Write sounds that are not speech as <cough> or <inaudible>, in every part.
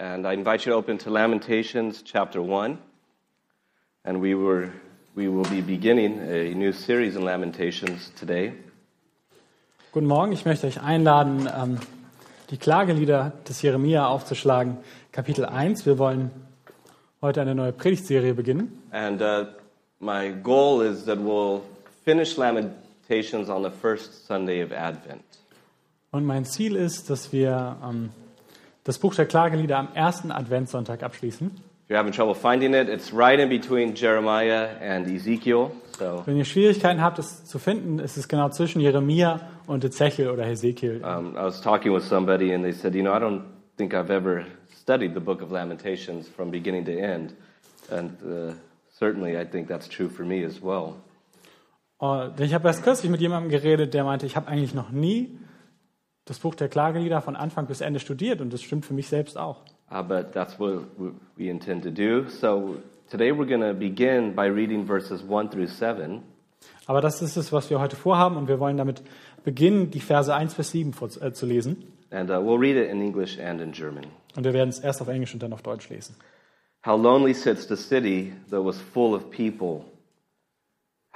And I invite you to open to Lamentations chapter 1. And we, were, we will be beginning a new series in Lamentations today. Guten Morgen, ich möchte euch einladen, ähm, die Klagelieder des Jeremia aufzuschlagen, Kapitel 1. Wir wollen heute eine neue Predigtserie beginnen. And uh, my goal is that we'll finish Lamentations on the first Sunday of Advent. Und mein Ziel ist, dass wir ähm, das Buch der Klagelieder am ersten Adventssonntag abschließen. If you're having trouble finding it, it's right in between Jeremiah and Ezekiel. So Wenn ihr Schwierigkeiten habt, es zu finden, ist es genau zwischen Jeremia und Ezechiel oder Hesekiel. um, I was talking with somebody and they said, you know, I don't think I've ever studied the book of Lamentations from beginning to end. And uh, certainly I think that's true for me as well. Und ich habe erst kürzlich mit jemandem geredet, der meinte, ich habe eigentlich noch nie das Buch der Klagelieder von Anfang bis Ende studiert und das stimmt für mich selbst auch. Uh, but that's what we- we intend to do. So today we're going to begin by reading verses 1 through 7. Aber das ist es, was wir heute vorhaben und wir wollen damit beginnen, die Verse 1 bis 7 vor, äh, zu lesen. And uh, we'll read it in English and in German. Und wir werden es erst auf Englisch und dann auf Deutsch lesen. How lonely sits the city that was full of people.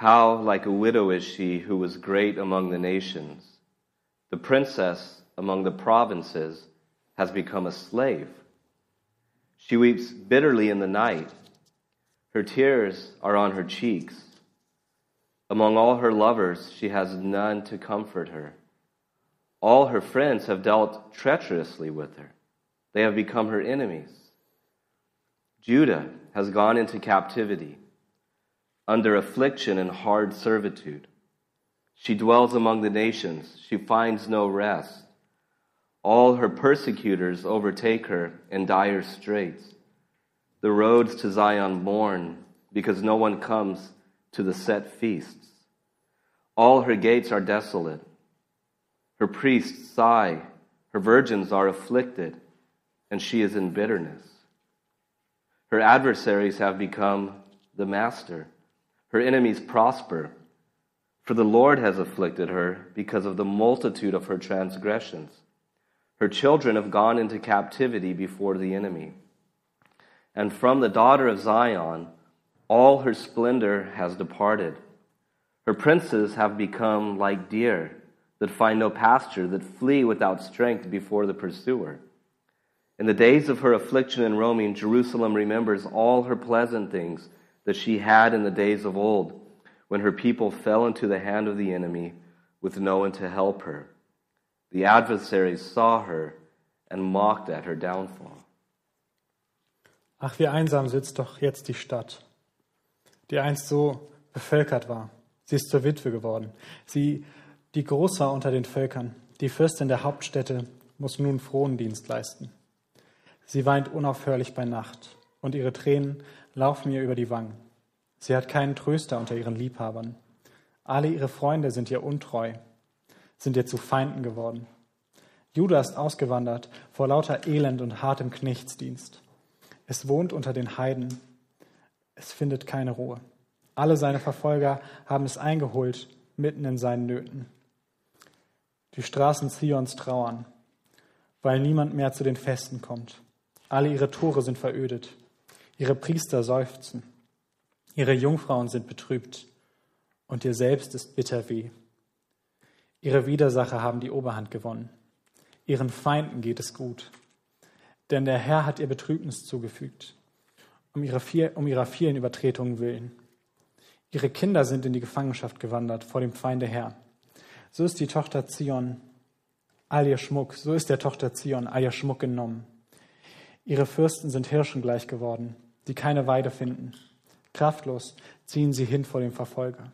How like a widow is she who was great among the nations. The princess among the provinces has become a slave. She weeps bitterly in the night. Her tears are on her cheeks. Among all her lovers, she has none to comfort her. All her friends have dealt treacherously with her. They have become her enemies. Judah has gone into captivity, under affliction and hard servitude. She dwells among the nations, she finds no rest. All her persecutors overtake her in dire straits. The roads to Zion mourn, because no one comes to the set feasts. All her gates are desolate. Her priests sigh, her virgins are afflicted, and she is in bitterness. Her adversaries have become the master. Her enemies prosper. For the Lord has afflicted her because of the multitude of her transgressions. Her children have gone into captivity before the enemy. And from the daughter of Zion, all her splendor has departed. Her princes have become like deer that find no pasture, that flee without strength before the pursuer. In the days of her affliction and roaming, Jerusalem remembers all her pleasant things that she had in the days of old, when her people fell into the hand of the enemy with no one to help her. The adversaries saw her and mocked at her downfall. Ach, wie einsam sitzt doch jetzt die Stadt, die einst so bevölkert war. Sie ist zur Witwe geworden. Sie, die groß war unter den Völkern, die Fürstin der Hauptstädte, muss nun Frondienst leisten. Sie weint unaufhörlich bei Nacht und ihre Tränen laufen ihr über die Wangen. Sie hat keinen Tröster unter ihren Liebhabern. Alle ihre Freunde sind ihr untreu, sind ihr zu Feinden geworden. Judah ist ausgewandert vor lauter Elend und hartem Knechtsdienst. Es wohnt unter den Heiden. Es findet keine Ruhe. Alle seine Verfolger haben es eingeholt, mitten in seinen Nöten. Die Straßen Zions trauern, weil niemand mehr zu den Festen kommt. Alle ihre Tore sind verödet. Ihre Priester seufzen. Ihre Jungfrauen sind betrübt. Und ihr selbst ist bitter weh. Ihre Widersacher haben die Oberhand gewonnen. Ihren Feinden geht es gut. Denn der Herr hat ihr Betrübnis zugefügt, um, ihre viel, um ihrer vielen Übertretungen willen. Ihre Kinder sind in die Gefangenschaft gewandert vor dem Feinde Herr. So ist die Tochter Zion all ihr Schmuck, so ist der Tochter Zion all ihr Schmuck genommen. Ihre Fürsten sind Hirschen gleich geworden, die keine Weide finden. Kraftlos ziehen sie hin vor dem Verfolger.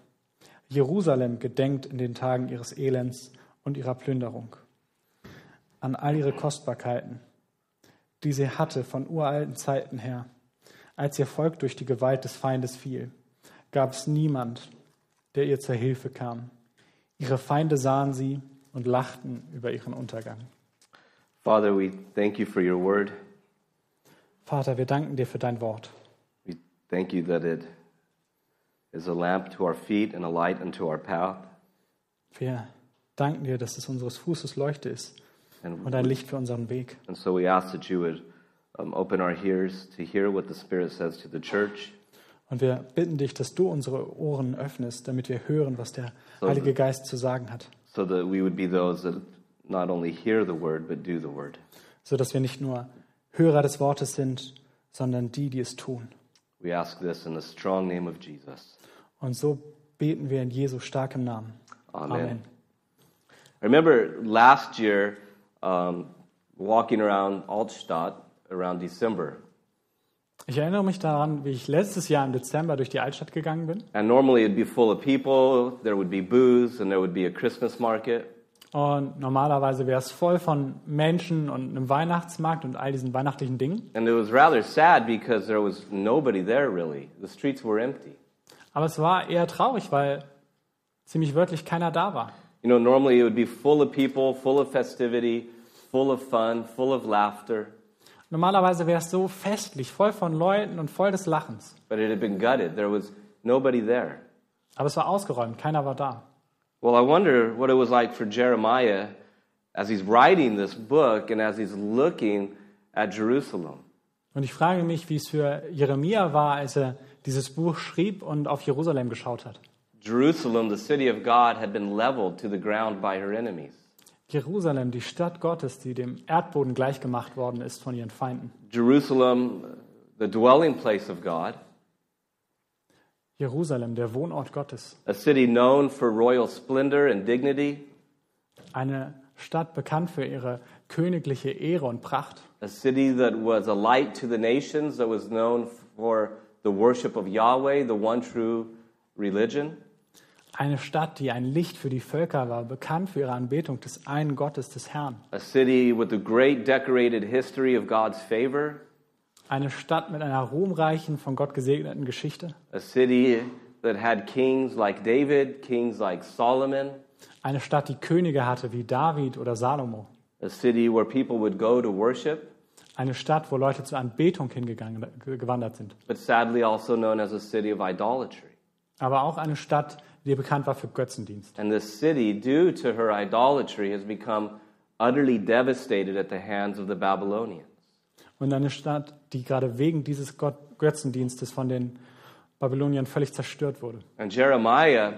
Jerusalem gedenkt in den Tagen ihres Elends und ihrer Plünderung an all ihre Kostbarkeiten, die sie hatte von uralten Zeiten her. Als ihr Volk durch die Gewalt des Feindes fiel, gab es niemand, der ihr zur Hilfe kam. Ihre Feinde sahen sie und lachten über ihren Untergang. Father, we thank you for your word. Vater, wir danken dir für dein Wort. Thank you that it is a lamp to our feet and a light unto our path. Wir danken dir, dass es unseres Fußes Leuchte ist And, und ein Licht für unseren Weg. and so we ask that you would um, open our ears to hear what the Spirit says to the church. Und wir bitten dich, dass du unsere Ohren öffnest, damit wir hören, was der Heilige Geist zu sagen hat. so that we would be those that not only hear the word but do the word. So dass wir nicht nur Hörer des Wortes sind, sondern die, die es tun. We ask this in the strong name of Jesus. Und so beten wir in Jesu starkem Namen. Amen. I remember last year um, walking around Altstadt around December. Ich erinnere mich daran, wie ich letztes Jahr im Dezember durch die Altstadt gegangen bin. And normally it'd be full of people, there would be booths, and there would be a Christmas market. Und normalerweise wäre es voll von Menschen und einem Weihnachtsmarkt und all diesen weihnachtlichen Dingen. And it was rather sad because there was nobody there really. The streets were empty. Aber es war eher traurig, weil ziemlich wörtlich keiner da war. You know, normally it would be full of people, full of festivity, full of fun, full of laughter. Normalerweise wäre es so festlich, voll von Leuten und voll des Lachens. But it had been gutted. There was nobody there. Aber es war ausgeräumt, keiner war da. Well, I wonder what it was like for Jeremiah as he's writing this book and as he's looking at Jerusalem. Und ich frage mich, wie es für Jeremia war, als er dieses Buch schrieb und auf Jerusalem geschaut hat. Jerusalem, the city of God, had been leveled to the ground by her enemies. Jerusalem, die Stadt Gottes, die dem Erdboden gleichgemacht worden ist von ihren Feinden. Jerusalem, the dwelling place of God, Jerusalem, der Wohnort Gottes. a city known for royal splendor and dignity, Eine Stadt bekannt für ihre königliche Ehre und Pracht. a city that was a light to the nations, that was known for the worship of Yahweh, the one true religion. Eine Stadt, die ein Licht für die Völker war, bekannt für ihre Anbetung des einen Gottes, des Herrn. A city with a great decorated history of God's favor, Eine Stadt mit einer ruhmreichen, von Gott gesegneten Geschichte. a city that had kings like David, kings like Solomon, Eine Stadt, die Könige hatte wie David oder Salomo. a city where people would go to worship, Eine Stadt, wo Leute zur Anbetung hingegangen, gewandert sind. but sadly also known as a city of idolatry. Aber auch eine Stadt, die bekannt war für Götzendienst. And this city, due to her idolatry, has become utterly devastated at the hands of the Babylonians. Und eine Stadt, die gerade wegen dieses Götzendienstes von den Babyloniern völlig zerstört wurde. And Jeremiah,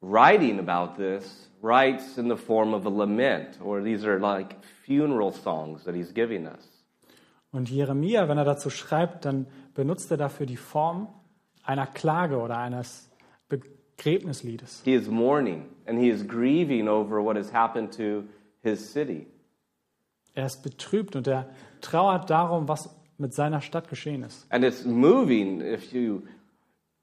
writing about this, writes in the form of a lament, or these are like funeral songs that he's giving us. Und Jeremia, wenn er dazu schreibt, dann benutzt er dafür die Form einer Klage oder eines Begräbnisliedes. He is mourning and he is grieving over what has happened to his city. Er ist betrübt und er trauert darum, was mit seiner Stadt geschehen ist. And it's moving if you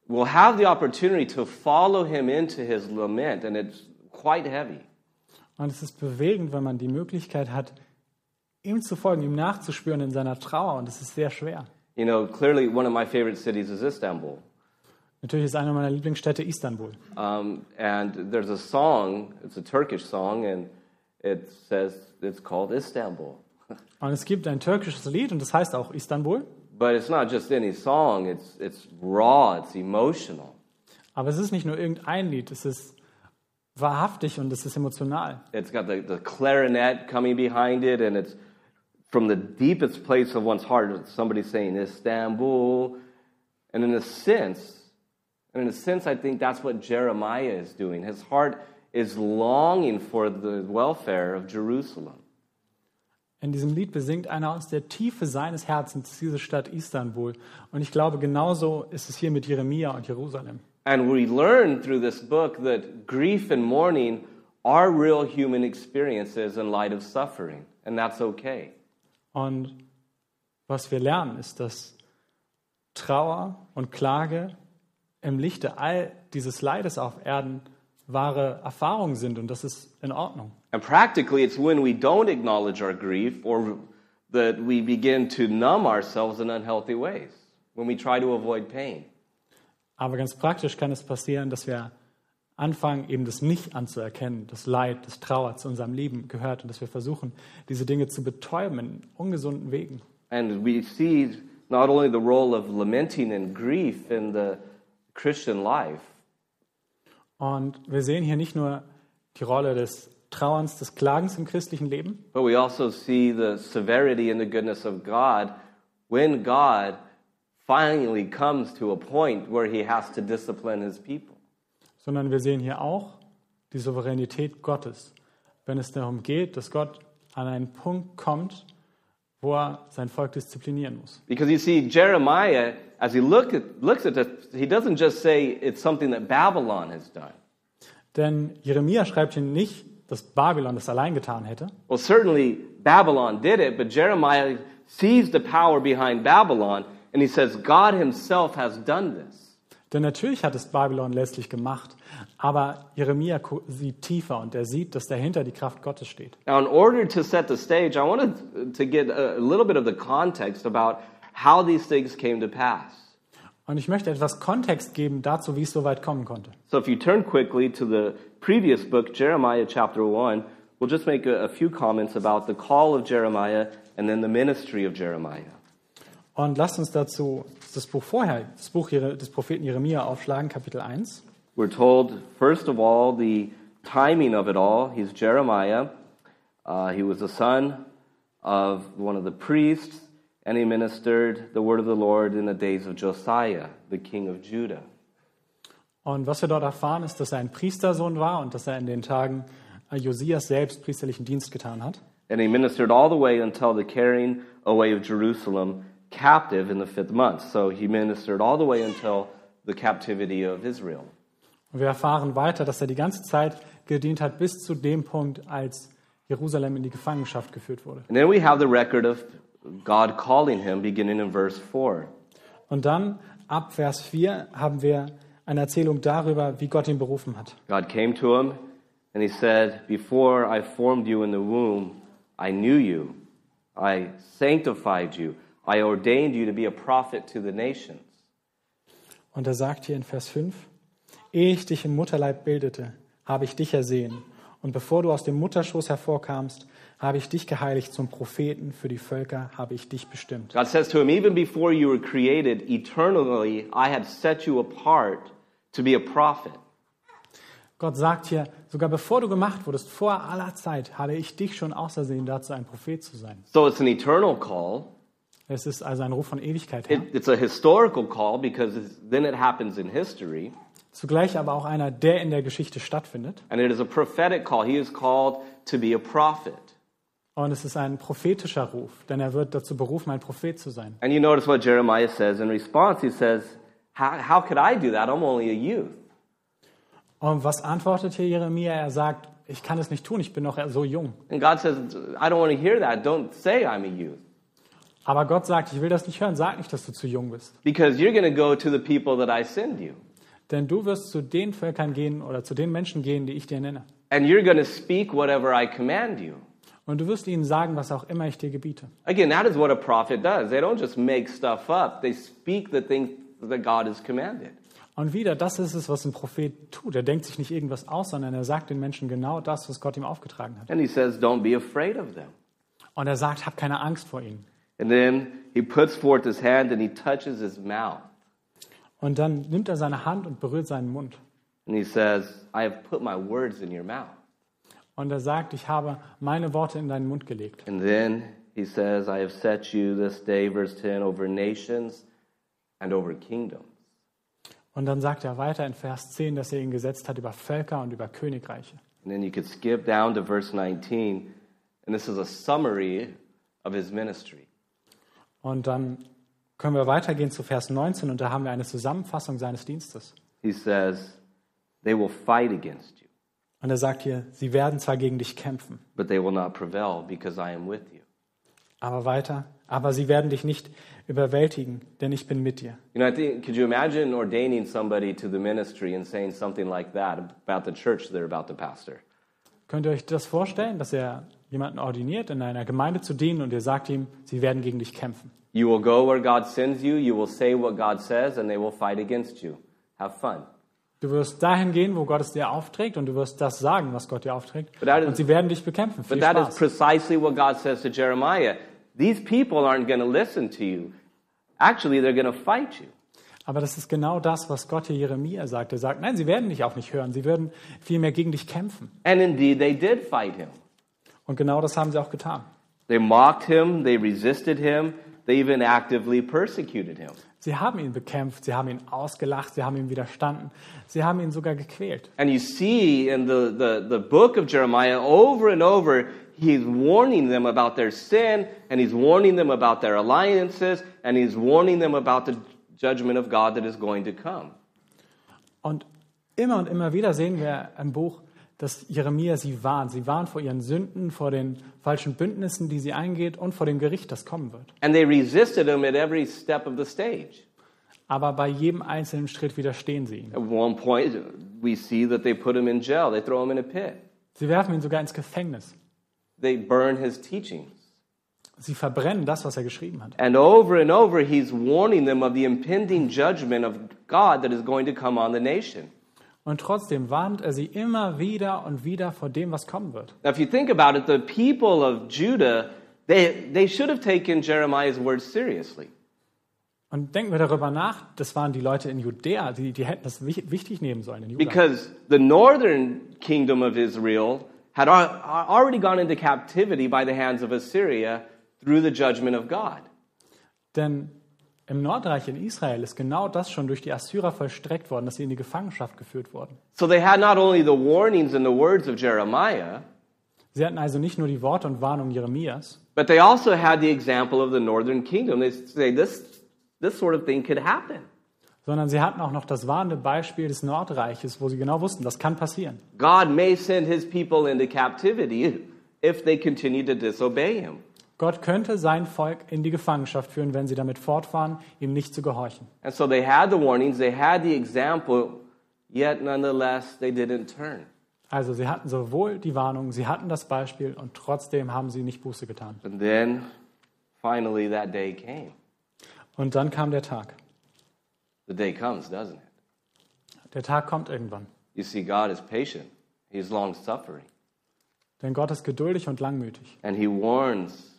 will have the opportunity to follow him into his lament, and it's quite heavy. Und es ist bewegend, wenn man die Möglichkeit hat, ihm zu folgen, ihm nachzuspüren in seiner Trauer. Und es ist sehr schwer. You know, clearly one of my favorite cities is Istanbul. Natürlich ist eine meiner Lieblingsstädte Istanbul. Um, and there's a song, it's a Turkish song, and it says it's called Istanbul. <laughs> Und es gibt ein türkisches Lied und das heißt auch Istanbul. But it's not just any song, it's, it's raw, it's emotional. Aber es ist nicht nur irgendein Lied, es ist wahrhaftig und es ist emotional. It's got the, the clarinet coming behind it, and it's from the deepest place of one's heart, somebody saying Istanbul. And in a sense, and in a sense, I think that's what Jeremiah is doing. His heart is longing for the welfare of Jerusalem. In diesem Lied besingt einer aus der Tiefe seines Herzens diese Stadt Istanbul. Und ich glaube, genauso ist es hier mit Jeremia und Jerusalem. And we learn through this book that grief and mourning are real human experiences in light of suffering, and that's okay. Und was wir lernen, ist, dass Trauer und Klage im Lichte all dieses Leides auf Erden wahre Erfahrungen sind und das ist in Ordnung. And practically, it's when we don't acknowledge our grief or that we begin to numb ourselves in unhealthy ways, when we try to avoid pain. Aber ganz praktisch kann es passieren, dass wir anfangen, eben das nicht anzuerkennen, das Leid, das Trauer zu unserem Leben gehört und dass wir versuchen, diese Dinge zu betäuben in ungesunden Wegen. And we see not only the role of lamenting and grief in the Christian life, Und wir sehen hier nicht nur die Rolle des Trauerns, des Klagens im christlichen Leben. But we also see the severity and the goodness of God when God finally comes to a point where he has to discipline his people. sondern wir sehen hier auch die Souveränität Gottes, wenn es darum geht, dass Gott an einen Punkt kommt, wo er sein Volk disziplinieren muss. Because you see, Jeremiah, as he look at, looks at this, he doesn't just say it's something that Babylon has done. Denn Jeremia schreibt hier nicht, dass Babylon das allein getan hätte, Well, certainly Babylon did it, but Jeremiah sees the power behind Babylon and he says, God himself has done this. Denn natürlich hat es Babylon letztlich gemacht, aber Jeremia sieht tiefer und er sieht, dass dahinter die Kraft Gottes steht. Now, in order to set the stage, I wanted to get a a little bit of the context about how these things came to pass. Und ich möchte etwas Kontext geben dazu, wie es so weit kommen konnte. So, if you turn quickly to the previous book, Jeremiah chapter 1, we'll just make a, a few comments about the call of Jeremiah and then the ministry of Jeremiah. Und lasst uns dazu das Buch vorher, das Buch des Propheten Jeremia aufschlagen, Kapitel 1. We're told, first of all, the timing of it all. He's Jeremiah. Uh, he was the son of one of the priests, and he ministered the word of the Lord in the days of Josiah, the king of Judah. Und was wir dort erfahren, ist, dass er ein Priestersohn war und dass er in den Tagen äh, Josias selbst priesterlichen Dienst getan hat. And he ministered all the way until the carrying away of Jerusalem captive in the fifth month. So he ministered all the way until the captivity of Israel. Und wir erfahren weiter, dass er die ganze Zeit gedient hat bis zu dem Punkt, als Jerusalem in die Gefangenschaft geführt wurde. And then we have the record of God calling him beginning in verse 4. Und dann ab Vers 4 haben wir eine Erzählung darüber, wie Gott ihn berufen hat. God came to him and he said, Before I formed you in the womb, I knew you. I sanctified you. I ordained you to be a prophet to the nations. Und er sagt hier in Vers 5, Ehe ich dich im Mutterleib bildete, habe ich dich ersehen. Und bevor du aus dem Mutterschoß hervorkamst, habe ich dich geheiligt zum Propheten, für die Völker habe ich dich bestimmt. God says to him, Even before you were created, eternally, I had set you apart to be a prophet. Gott sagt hier, sogar bevor du gemacht wurdest, vor aller Zeit, habe ich dich schon ausersehen, dazu ein Prophet zu sein. So it's an eternal call. Es ist also ein Ruf von Ewigkeit her. It, it's a historical call because then it happens in history. Zugleich aber auch einer, der in der Geschichte stattfindet. And it is a prophetic call. He is called to be a prophet. Und es ist ein prophetischer Ruf, denn er wird dazu berufen, ein Prophet zu sein. And you notice what Jeremiah says in response. He says, How, how could I do that? I'm only a youth. Und was antwortet hier Jeremia? Er sagt, ich kann es nicht tun, ich bin noch so jung. And God says, I don't want to hear that. Don't say I'm a youth. Aber Gott sagt, ich will das nicht hören, sag nicht, dass du zu jung bist. Because you're going to go to the people that I send you. Denn du wirst zu den Völkern gehen oder zu den Menschen gehen, die ich dir nenne. And you're going to speak whatever I command you. Und du wirst ihnen sagen, was auch immer ich dir gebiete. Again, that is what a prophet does. They don't just make stuff up, they speak the things that God has commanded. Und wieder, das ist es, was ein Prophet tut. Er denkt sich nicht irgendwas aus, sondern er sagt den Menschen genau das, was Gott ihm aufgetragen hat. And he says, Don't be afraid of them. Und er sagt, hab keine Angst vor ihnen. And then he puts forth his hand and he touches his mouth. Und dann nimmt er seine Hand und berührt seinen Mund. And he says, I have put my words in your mouth. Und er sagt, ich habe meine Worte in deinen Mund gelegt. And then he says, I have set you this day, verse 10, over nations and over kingdoms. Und dann sagt er weiter in Vers 10, dass er ihn gesetzt hat über Völker und über Königreiche. And then you could skip down to verse 19, and this is a summary of his ministry. Und dann können wir weitergehen zu Vers 19 und da haben wir eine Zusammenfassung seines Dienstes. He says, They will fight against you, Und er sagt hier, sie werden zwar gegen dich kämpfen, but they will not prevail because I am with you. aber weiter, aber sie werden dich nicht überwältigen, denn ich bin mit dir. You know, I think, could you imagine ordaining somebody to the ministry and saying something like that about the church they're about to pastor? Könnt ihr euch das vorstellen, dass er jemanden ordiniert, in einer Gemeinde zu dienen und ihr sagt ihm, sie werden gegen dich kämpfen? You will go where God sends you, you will say what God says, and they will fight against you. Have fun. Du wirst dahin gehen, wo Gott es dir aufträgt und du wirst das sagen, was Gott dir aufträgt. Is- Und sie werden dich bekämpfen. Viel But that is Spaß. precisely what God says to Jeremiah. These people aren't going to listen to you. Actually, they're going to fight you. Aber das ist genau das, was Gott hier Jeremia sagt. Er sagt, nein, sie werden dich auch nicht hören, sie würden vielmehr gegen dich kämpfen. And indeed, they did fight him. Und genau das haben sie auch getan. They mocked him, they resisted him, they even actively persecuted him. Sie haben ihn bekämpft, sie haben ihn ausgelacht, sie haben ihm widerstanden, sie haben ihn sogar gequält. And you see in the, the, the book of Jeremiah over and over, he's warning them about their sin, and he's warning them about their alliances, and he's warning them about the judgment of God that is going to come. Und immer und immer wieder sehen wir im Buch, dass Jeremia sie warnt. Sie warnt vor ihren Sünden, vor den falschen Bündnissen, die sie eingeht und vor dem Gericht, das kommen wird. And they resisted him at every step of the stage. Aber bei jedem einzelnen Schritt widerstehen sie ihm. At one point, we see that they put him in jail, they throw him in a pit, Sie werfen ihn sogar ins Gefängnis. they burn his teachings. Sie verbrennen das, was er geschrieben hat. And over and over, he's warning them of the impending judgment of God that is going to come on the nation. Und trotzdem warnt er sie immer wieder und wieder vor dem, was kommen wird. Now, if you think about it, the people of Judah, they, they should have taken Jeremiah's words seriously. Und denken wir darüber nach, das waren die Leute in Judäa, die, die hätten das wich- wichtig nehmen sollen in Juda. Because the northern kingdom of Israel had al- already gone into captivity by the hands of Assyria through the judgment of God. Denn im Nordreich in Israel ist genau das schon durch die Assyrer vollstreckt worden, dass sie in die Gefangenschaft geführt wurden. So they had not only the warnings and the words of Jeremiah, Sie hatten also nicht nur die Worte und Warnungen Jeremias, but they also had the example of the northern kingdom. They say this, this sort of thing could happen. sondern sie hatten auch noch das warnende Beispiel des Nordreiches, wo sie genau wussten, das kann passieren. God may send his people into captivity if they continue to disobey him. Gott könnte sein Volk in die Gefangenschaft führen, wenn sie damit fortfahren, ihm nicht zu gehorchen. And so they had the warnings, they had the example, yet nonetheless they didn't turn. Also sie hatten sowohl die Warnung, sie hatten das Beispiel und trotzdem haben sie nicht Buße getan. And then finally that day came. Und dann kam der Tag. The day comes, doesn't it? Der Tag kommt irgendwann. You see, God is patient, He's long suffering, Denn Gott ist geduldig und langmütig. and He warns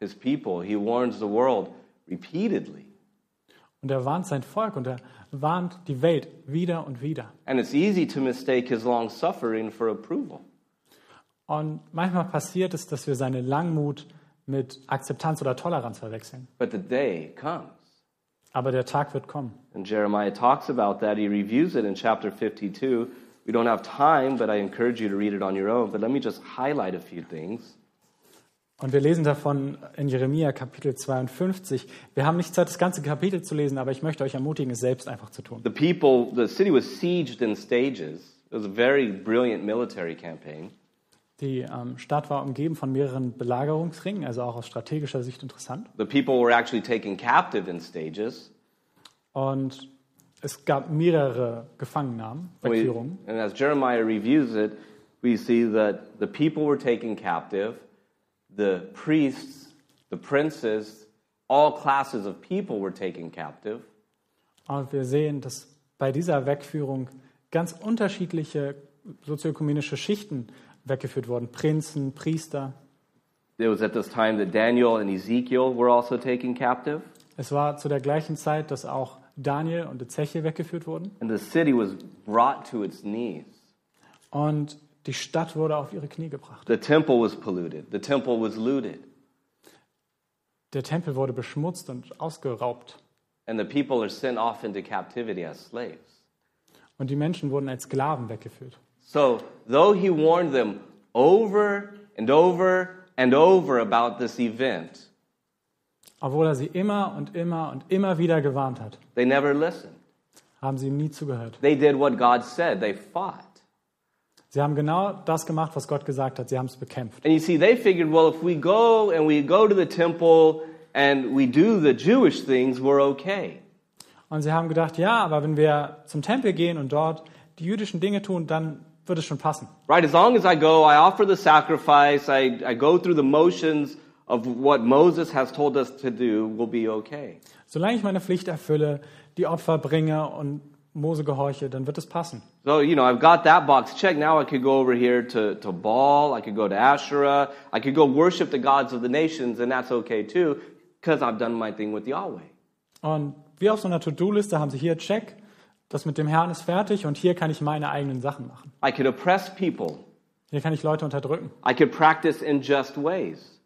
His people, He warns the world repeatedly. Und er warnt sein Volk und er warnt die Welt wieder und wieder. And it's easy to mistake His long suffering for approval. Und manchmal passiert es, dass wir seine Langmut mit Akzeptanz oder Toleranz verwechseln. But the day comes. Aber der Tag wird kommen. And Jeremiah talks about that. He reviews it in chapter 52. We don't have time, but I encourage you to read it on your own. But let me just highlight a few things. Und wir lesen davon in Jeremia Kapitel 52. Wir haben nicht Zeit, das ganze Kapitel zu lesen, aber ich möchte euch ermutigen, es selbst einfach zu tun. The people, the city was sieged in stages. It was a very brilliant military campaign. Die ähm, Stadt war umgeben von mehreren Belagerungsringen, also auch aus strategischer Sicht interessant. The people were actually taken captive in stages. Und es gab mehrere Gefangennahmen, Wegführungen. and as Jeremiah reviews it, we see that the people were taken captive, the priests, the princes, all classes of people were taken captive. Und wir sehen, dass bei dieser Wegführung ganz unterschiedliche sozioökumenische Schichten weggeführt wurden. Prinzen, Priester. It was at this time that Daniel and Ezekiel were also taken captive, Es war zu der gleichen Zeit, dass auch Daniel und Ezechiel weggeführt wurden. and the city was brought to its knees. Und die Stadt wurde auf ihre Knie gebracht. The temple was polluted, the temple was looted, Der Tempel wurde beschmutzt und ausgeraubt. and the people are sent off into captivity as slaves. Und die Menschen wurden als Sklaven weggeführt. So, though he warned them over and over and over about this event, Obwohl er sie immer und immer und immer wieder gewarnt hat, they never listened. haben sie ihm nie zugehört. They did what God said, they fought. Sie haben genau das gemacht, was Gott gesagt hat. Sie haben es bekämpft. And you see, they figured, well, if we go and we go to the temple and we do the Jewish things, we're okay. Und sie haben gedacht, ja, aber wenn wir zum Tempel gehen und dort die jüdischen Dinge tun, dann wird es schon passen. Right? As long as I go, I offer the sacrifice, I, I go through the motions of what Moses has told us to do, we'll be okay. Solange ich meine Pflicht erfülle, die Opfer bringe und Mose gehorche, dann wird es passen. So, you know, I've got that box checked. Now I could go over here to, to Baal, I could go to Asherah, I could go worship the gods of the nations, and that's okay too, because I've done my thing with Yahweh. Und wie auf so einer To-Do-Liste haben sie hier Check, das mit dem Herrn ist fertig und hier kann ich meine eigenen Sachen machen. I could oppress people. Hier kann ich Leute unterdrücken, I could practice unjust ways.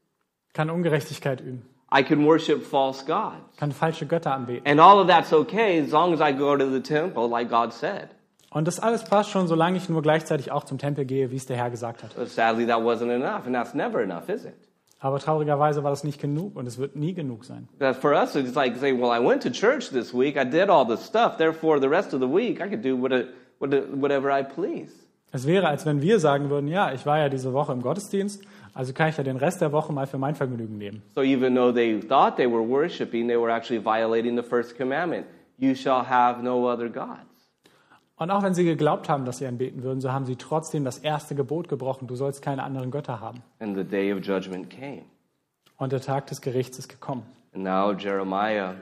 kann Ungerechtigkeit üben, I could worship false gods. kann falsche Götter anbeten. And all of that's okay as long as I go to the temple like God said. Und das alles passt schon, solange ich nur gleichzeitig auch zum Tempel gehe, wie es der Herr gesagt hat. But sadly, that wasn't enough, and that's never enough, is it? Aber traurigerweise war das nicht genug und es wird nie genug sein. That for us, it's like saying, "Well, I went to church this week. I did all this stuff. Therefore, the rest of the week, I could do what what whatever I please." Es wäre, als wenn wir sagen würden, ja, ich war ja diese Woche im Gottesdienst, also kann ich ja den Rest der Woche mal für mein Vergnügen nehmen. So even though they thought they were worshiping, they were actually violating the first commandment: "You shall have no other gods." Und auch wenn sie geglaubt haben, dass sie anbeten würden, so haben sie trotzdem das erste Gebot gebrochen, du sollst keine anderen Götter haben. And the day of judgment came. Und der Tag des Gerichts ist gekommen. And now Jeremiah,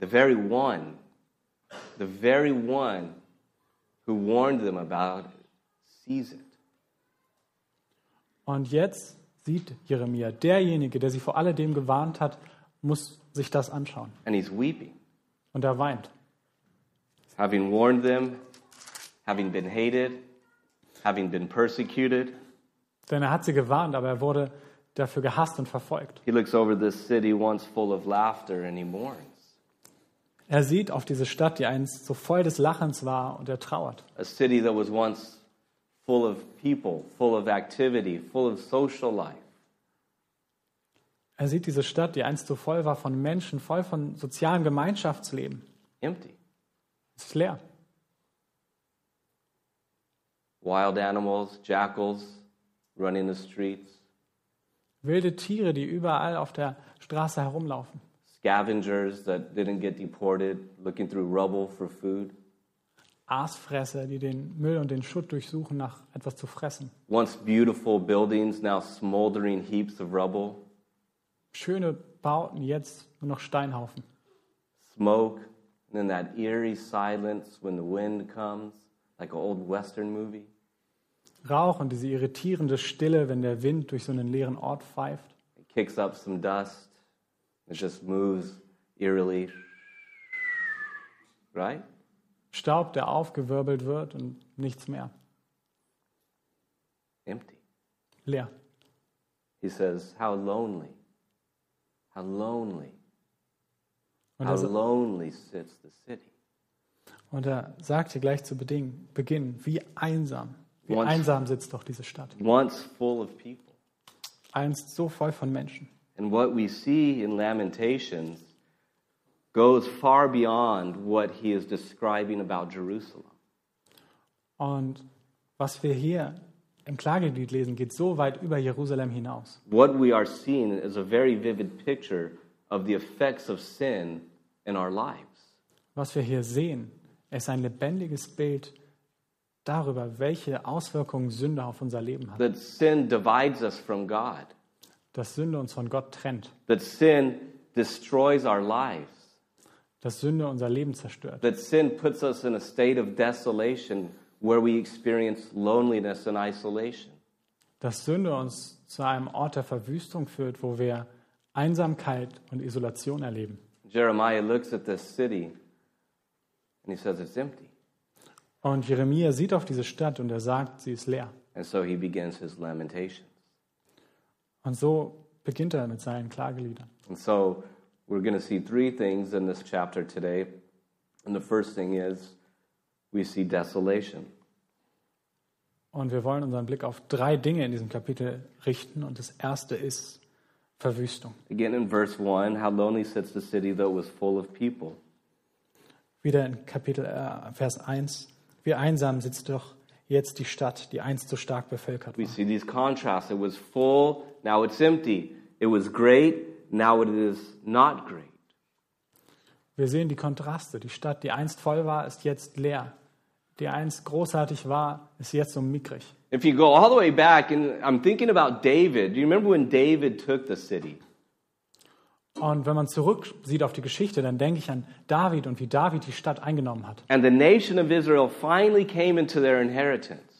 the very one, the very one who warned them about it, sees it. Und jetzt sieht Jeremia, derjenige, der sie vor alledem gewarnt hat, muss sich das anschauen. And he's weeping, Und er weint. having warned them, having been hated, having been persecuted. Denn er hat sie gewarnt, aber er wurde dafür gehasst und verfolgt. He looks over this city once full of laughter and he mourns. Er sieht auf diese Stadt, die einst so voll des Lachens war, und er trauert. A city that was once full of people, full of activity, full of social life. Er sieht diese Stadt, die einst so voll war von Menschen, voll von sozialem Gemeinschaftsleben. empty. Es ist leer. Wild animals, jackals running the streets, Wilde Tiere, die überall auf der Straße herumlaufen. scavengers that didn't get deported, looking through rubble for food. Aasfresser, die den Müll und den Schutt durchsuchen, nach etwas zu fressen. Once beautiful buildings, now smoldering heaps of rubble, Schöne Bauten, jetzt nur noch Steinhaufen. smoke, and then that eerie silence when the wind comes, like an old Western movie. Rauch und diese irritierende Stille, wenn der Wind durch so einen leeren Ort pfeift. It kicks up some dust. It just moves eerily. Right? Staub, der aufgewirbelt wird und nichts mehr. Empty. Leer. He says, How lonely. How lonely. Und How er, lonely sits the city. und er sagte gleich zu Beginn, Beginn wie einsam. Wie Once- einsam sitzt doch diese Stadt. Once full of people. Einst so voll von Menschen. And what we see in Lamentations goes far beyond what he is describing about Jerusalem. Und was wir hier im Klagelied lesen, geht so weit über Jerusalem hinaus. What we are seeing is a very vivid picture of the effects of sin in our lives. Was wir hier sehen, ist ein lebendiges Bild darüber, welche Auswirkungen Sünde auf unser Leben hat. That sin divides us from God. Dass Sünde uns von Gott trennt. That sin destroys our lives. Dass Sünde unser Leben zerstört. That sin puts us in a state of desolation where we experience loneliness and isolation. Dass Sünde uns zu einem Ort der Verwüstung führt, wo wir Einsamkeit und Isolation erleben. Jeremiah looks at this city and he says it's empty. Und Jeremia sieht auf diese Stadt und er sagt, sie ist leer. And so he begins his lamentations. Und so beginnt er mit seinen Klageliedern. And so we're going to see three things in this chapter today. And the first thing is we see desolation. Und wir wollen unseren Blick auf drei Dinge in diesem Kapitel richten. Und das erste ist Verwüstung. Again in verse 1, how lonely sits the city that was full of people. Wieder in Kapitel äh, Vers 1. Wie einsam sitzt doch jetzt die Stadt, die einst so stark bevölkert We war. see these contrasts. It was full, now it's empty. It was great, now it is not great. Wir sehen die Kontraste. Die Stadt, die einst voll war, ist jetzt leer. Die einst großartig war, ist jetzt so mickrig. If you go all the way back, and I'm thinking about David. Do you remember when David took the city? Und wenn man zurück sieht auf die Geschichte, dann denke ich an David und wie David die Stadt eingenommen hat. And the nation of Israel finally came into their inheritance.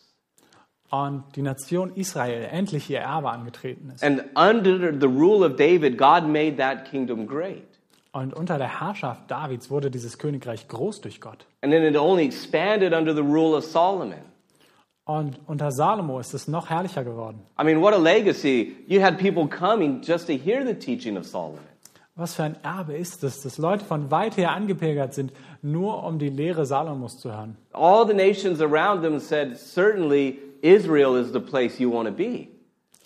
Und die Nation Israel endlich ihr Erbe angetreten ist. And under the rule of David, God made that kingdom great. Und unter der Herrschaft Davids wurde dieses Königreich groß durch Gott. And then it only expanded under the rule of Solomon. Und unter Salomo ist es noch herrlicher geworden. I mean, what a legacy. You had people coming just to hear the teaching of Solomon. Was für ein Erbe ist es, dass Leute von weit her angepilgert sind, nur um die Lehre Salomos zu hören. All the nations around them said, certainly Israel is the place you want to be.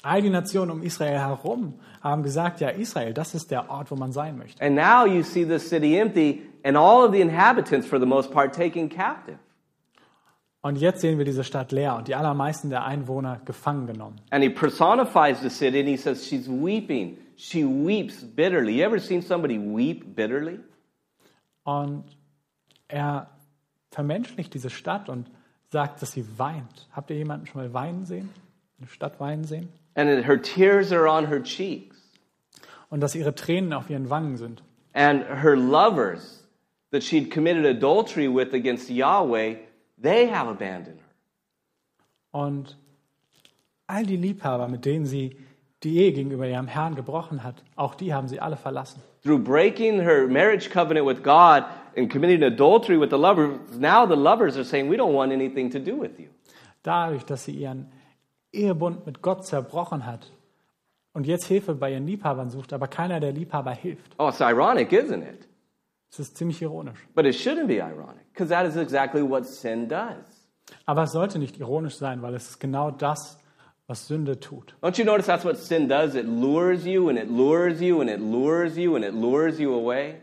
All die Nationen um Israel herum haben gesagt, ja, Israel, das ist der Ort, wo man sein möchte. And now you see the city empty and all of the inhabitants, for the most part, taken captive. Und jetzt sehen wir diese Stadt leer und die allermeisten der Einwohner gefangen genommen. And he personifies the city and he says, She's weeping. She weeps bitterly. You ever seen somebody weep bitterly? Und er vermenschlicht diese Stadt und sagt, dass sie weint. Habt ihr jemanden schon mal weinen sehen? Eine Stadt weinen sehen? And her tears are on her cheeks. Und dass ihre Tränen auf ihren Wangen sind. And her lovers that she'd committed adultery with against Yahweh, they have abandoned her. Und all die Liebhaber, mit denen sie die Ehe gegenüber ihrem Herrn gebrochen hat, auch die haben sie alle verlassen. Through breaking her marriage covenant with God and committing adultery with the lovers, now the lovers are saying, We don't want anything to do with you. Dadurch, dass sie ihren Ehebund mit Gott zerbrochen hat und jetzt Hilfe bei ihren Liebhabern sucht, aber keiner der Liebhaber hilft. Oh, it's ironic, isn't it? Das ist ziemlich ironisch. But it shouldn't be ironic, because that is exactly what sin does. Aber es sollte nicht ironisch sein, weil es ist genau das, was Sünde tut. Don't you notice that's what sin does? It lures you and it lures you and it lures you and it lures you away.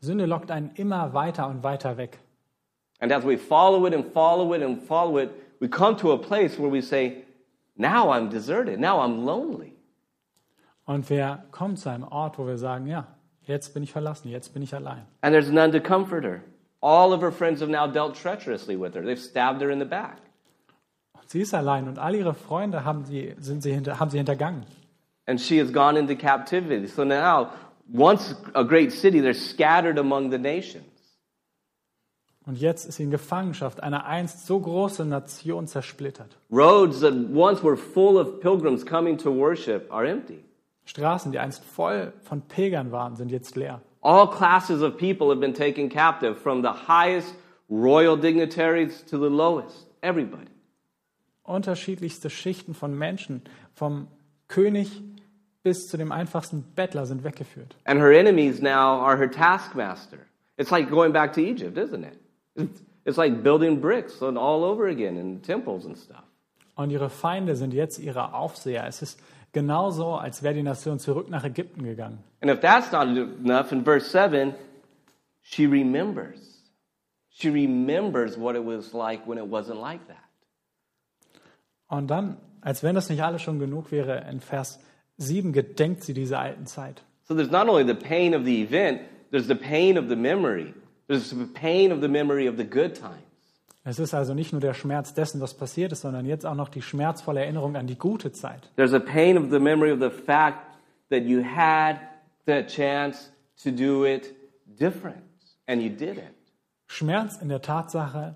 Sünde lockt einen immer weiter und weiter weg. And as we follow it and follow it and follow it, we come to a place where we say, Now I'm deserted. Now I'm lonely. Und wir kommen zu einem Ort, wo wir sagen, ja, jetzt bin ich verlassen, jetzt bin ich allein. And there's none to comfort her. All of her friends have now dealt treacherously with her. They've stabbed her in the back. Und sie ist allein und all ihre Freunde haben sie, sind sie hinter, haben sie hintergangen. And she has gone into captivity. So now, once a great city, they're scattered among the nations. Und jetzt ist sie in Gefangenschaft, eine einst so große Nation zersplittert. Roads that once were full of pilgrims coming to worship are empty. Straßen, die einst voll von Pilgern waren, sind jetzt leer. All classes of people have been taken captive, from the highest royal dignitaries to the lowest. Everybody. Unterschiedlichste Schichten von Menschen, vom König bis zu dem einfachsten Bettler sind weggeführt. And her enemies now are her taskmaster. It's like going back to Egypt, isn't it? It's- like building bricks and all over again in temples and stuff. Und ihre Feinde sind jetzt ihre Aufseher. Es ist genauso, als wäre die Nation zurück nach Ägypten gegangen. And if that's not enough, in verse 7, she remembers. She remembers what it was like when it wasn't like that. Und dann, als wenn das nicht alles schon genug wäre, in Vers 7 gedenkt sie dieser alten Zeit. So there's not only the pain of the event, there's the pain of the memory. There's the pain of the memory of the good times. Es ist also nicht nur der Schmerz dessen, was passiert ist, sondern jetzt auch noch die schmerzvolle Erinnerung an die gute Zeit. There's a pain of the memory of the fact that you had the chance to do it different and you didn't. Schmerz in der Tatsache,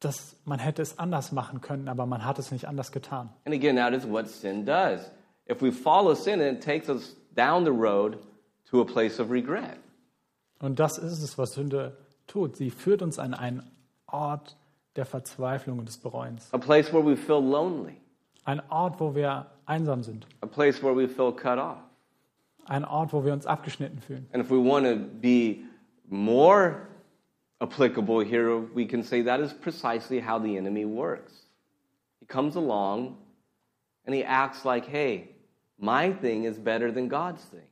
dass man hätte es anders machen können, aber man hat es nicht anders getan. And again, that is what sin does. If we follow sin, it takes us down the road to a place of regret. Und das ist es, was Sünde tut. Sie führt uns an einen Ort der Verzweiflung und des Bereuens. A place where we feel lonely, Ein Ort, wo wir einsam sind. a place where we feel cut off. Ein Ort, wo wir uns abgeschnitten fühlen. And if we want to be more applicable here, we can say that is precisely how the enemy works. He comes along and he acts like, hey, my thing is better than God's thing.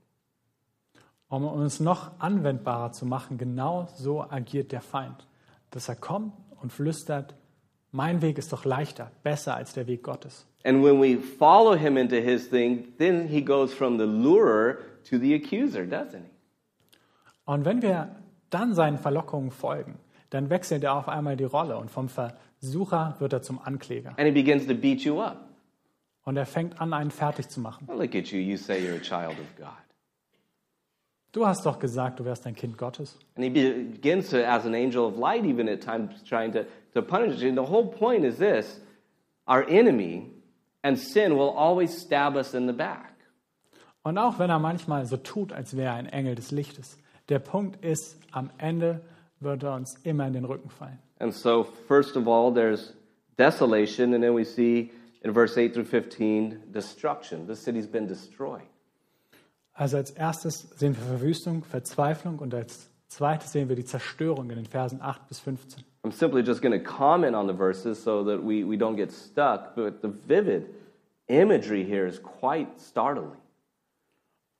Um es noch anwendbarer zu machen, genau so agiert der Feind. Dass er kommt und flüstert, mein Weg ist doch leichter, besser als der Weg Gottes. And when we follow him into his thing, then he goes from the lurer to the accuser, doesn't he? Und wenn wir dann seinen Verlockungen folgen, dann wechselt er auf einmal die Rolle und vom Versucher wird er zum Ankläger. And he begins to beat you up. Und er fängt an, einen fertig zu machen. Look at you. You say you're a child of God. Du hast doch gesagt, du wärst ein Kind Gottes. And he begins to, as an angel of light, even at times, trying to, to punish you. And the whole point is this our enemy and sin will always stab us in the back. Und auch wenn er manchmal so tut, als wäre er ein Engel des Lichtes, der Punkt ist, am Ende wird er uns immer in den Rücken fallen. And so, first of all, there's desolation, and then we see in verse 8 through 15 destruction. The city's been destroyed. Also als erstes sehen wir Verwüstung, Verzweiflung und als zweites sehen wir die Zerstörung in den Versen 8 bis 15. I'm simply just going to comment on the verses so that we, we don't get stuck, but the vivid imagery here is quite startling.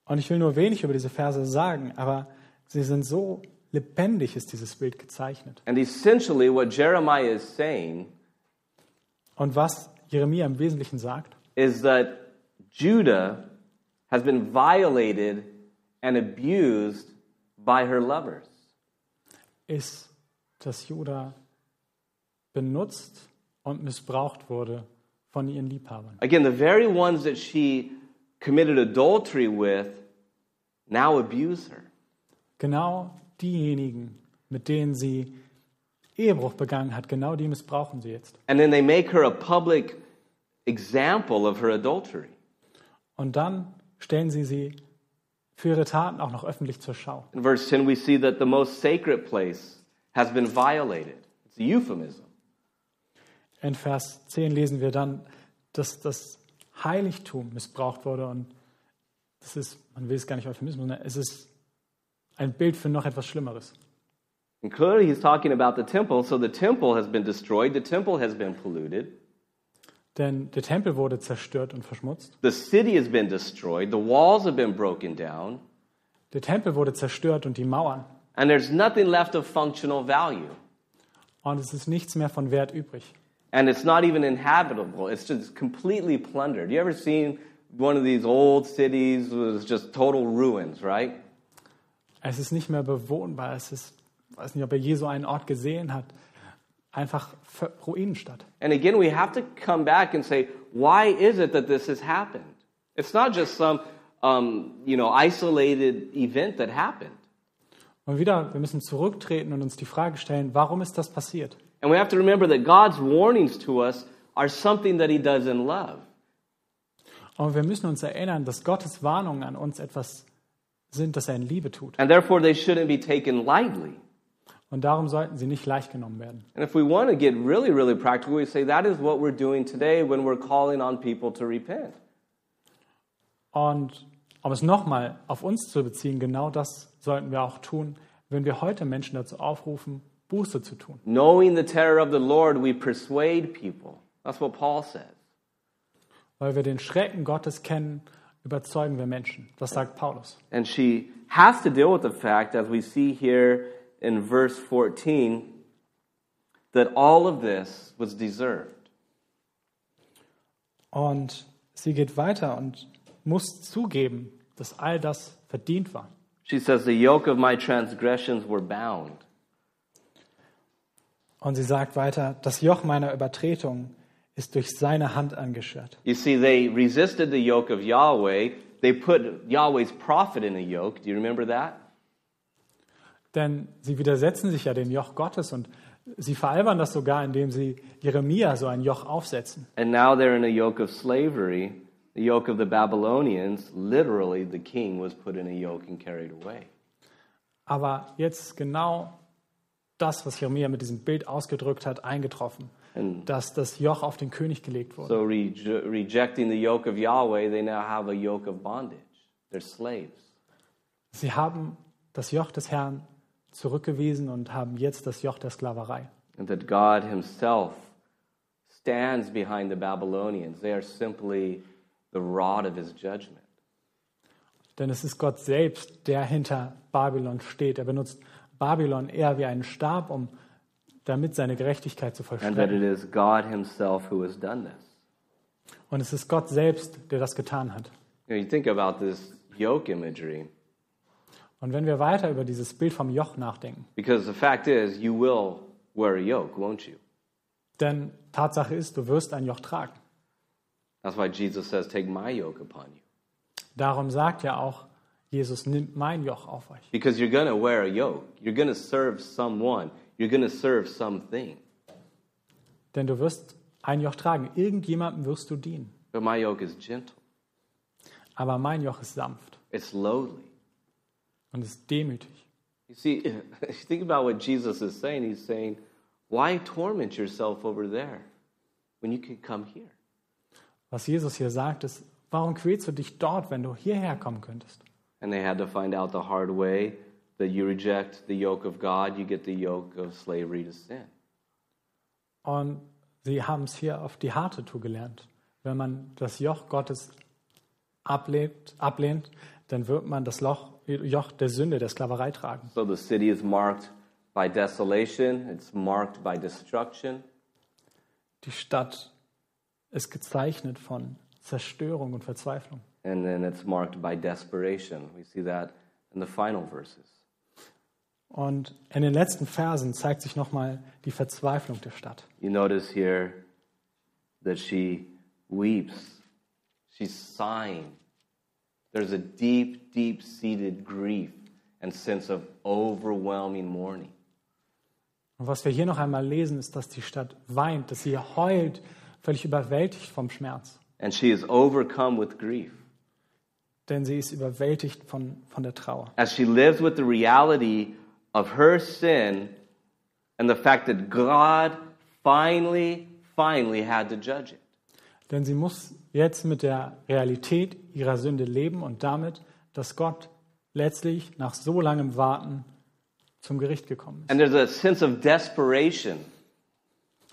Und ich will nur wenig über diese Verse sagen, aber sie sind so lebendig, ist dieses Bild gezeichnet. And essentially, what Jeremiah is saying Und was Jeremia im Wesentlichen sagt, is that Judah has been violated and abused by her lovers. ist, dass Juda benutzt und missbraucht wurde von ihren Liebhabern. Again, the very ones that she committed adultery with now abuse her. Genau diejenigen, mit denen sie Ehebruch begangen hat, genau die missbrauchen sie jetzt. And then they make her a public example of her adultery. Und dann stellen sie sie für ihre Taten auch noch öffentlich zur Schau. In verse 10, we see that the most sacred place has been violated. It's a euphemism. In Vers 10 lesen wir dann, dass das Heiligtum missbraucht wurde und das ist, man will es gar nicht Euphemismus nennen, es ist ein Bild für noch etwas Schlimmeres. And clearly, he's talking about the temple. So the temple has been destroyed, the temple has been polluted, Denn der Tempel wurde zerstört und verschmutzt. the city has been destroyed, the walls have been broken down, Der Tempel wurde zerstört und die Mauern. and there's nothing left of functional value. Und es ist nichts mehr von Wert übrig. And it's not even inhabitable, it's just completely plundered. You ever seen one of these old cities with just total ruins, right? Es ist nicht mehr bewohnbar. Es ist, weiß nicht, ob er je so einen Ort gesehen hat. Einfach Ruinenstadt. And again, we have to come back and say, why is it that this has happened? It's not just some, um, you know, isolated event that happened. Und wieder, wir müssen zurücktreten und uns die Frage stellen, warum ist das passiert? And we have to remember that God's warnings to us are something that He does in love. Und wir müssen uns erinnern, dass Gottes Warnungen an uns etwas sind, das er in Liebe tut. And therefore, they shouldn't be taken lightly. Und darum sollten sie nicht leicht genommen werden. And if we want to get really, really practical, we say that is what we're doing today when we're calling on people to repent. Und um es nochmal auf uns zu beziehen, genau das sollten wir auch tun, wenn wir heute Menschen dazu aufrufen, Buße zu tun. Knowing the terror of the Lord, we persuade people. That's what Paul says. Weil wir den Schrecken Gottes kennen, überzeugen wir Menschen. Das sagt Paulus. And she has to deal with the fact, as we see here in verse 14, that all of this was deserved. Und sie geht weiter und muss zugeben, dass all das verdient war. She says, The yoke of my transgressions were bound. Und sie sagt weiter, das Joch meiner Übertretung ist durch seine Hand angeschürt. You see, they resisted the yoke of Yahweh. They put Yahweh's prophet in a yoke. Do you remember that? Denn sie widersetzen sich ja dem Joch Gottes und sie veralbern das sogar, indem sie Jeremia so ein Joch aufsetzen. And now they're in a yoke of slavery, the yoke of the Babylonians. Literally, the king was put in a yoke and carried away. Aber jetzt genau das, was Jeremia mit diesem Bild ausgedrückt hat, eingetroffen, And dass das Joch auf den König gelegt wurde. so, reje- rejecting the yoke of Yahweh, they now have a yoke of bondage. They're slaves. Sie haben das Joch des Herrn zurückgewiesen und haben jetzt das Joch der Sklaverei. And that God Himself stands behind the Babylonians. They are simply the rod of His judgment. Denn es ist Gott selbst, der hinter Babylon steht. Er benutzt Babylon eher wie einen Stab, um damit seine Gerechtigkeit zu And that it vollstrecken. is God Himself who has done this. Und es ist Gott selbst, der das getan hat. You, know, you think about this yoke imagery, Und wenn wir weiter über dieses Bild vom Joch nachdenken, because the fact is, you will wear a yoke, won't you? denn Tatsache ist, du wirst ein Joch tragen. That's why Jesus says, Take my yoke upon you. Darum sagt ja auch Jesus, nimmt mein Joch auf euch. Because you're to wear a yoke. You're to serve someone. You're to serve something. Denn du wirst ein Joch tragen. Irgendjemandem wirst du dienen. But my yoke is gentle. Aber mein Joch ist sanft it's lowly. Und ist demütig. You see, <laughs> think about what Jesus is saying. He's saying, Why torment yourself over there when you can come here? Was Jesus hier sagt, ist, warum quälst du dich dort, wenn du hierher kommen könntest? And they had to find out the hard way that you reject the yoke of God, you get the yoke of slavery to sin. Und sie haben es hier auf die harte Tour gelernt. Wenn man das Joch Gottes ablehnt, ablehnt dann wird man das Loch, Joch der Sünde, der Sklaverei tragen. So the city is marked by desolation, it's marked by destruction. Die Stadt ist gezeichnet von Zerstörung und Verzweiflung. And then it's marked by desperation. We see that in the final verses. Und in den letzten Versen zeigt sich nochmal die Verzweiflung der Stadt. You notice here that she weeps, she's sighing. There's a deep, deep seated grief and sense of overwhelming mourning. Und was wir hier noch einmal lesen, ist, dass die Stadt weint, dass sie heult, völlig überwältigt vom Schmerz. And she is overcome with grief Denn sie ist überwältigt von, von der Trauer. as she lives with the reality of her sin and the fact that God finally, finally had to judge it. Denn sie muss jetzt mit der Realität ihrer Sünde leben und damit, dass Gott letztlich nach so langem Warten zum Gericht gekommen ist. And there's a sense of desperation.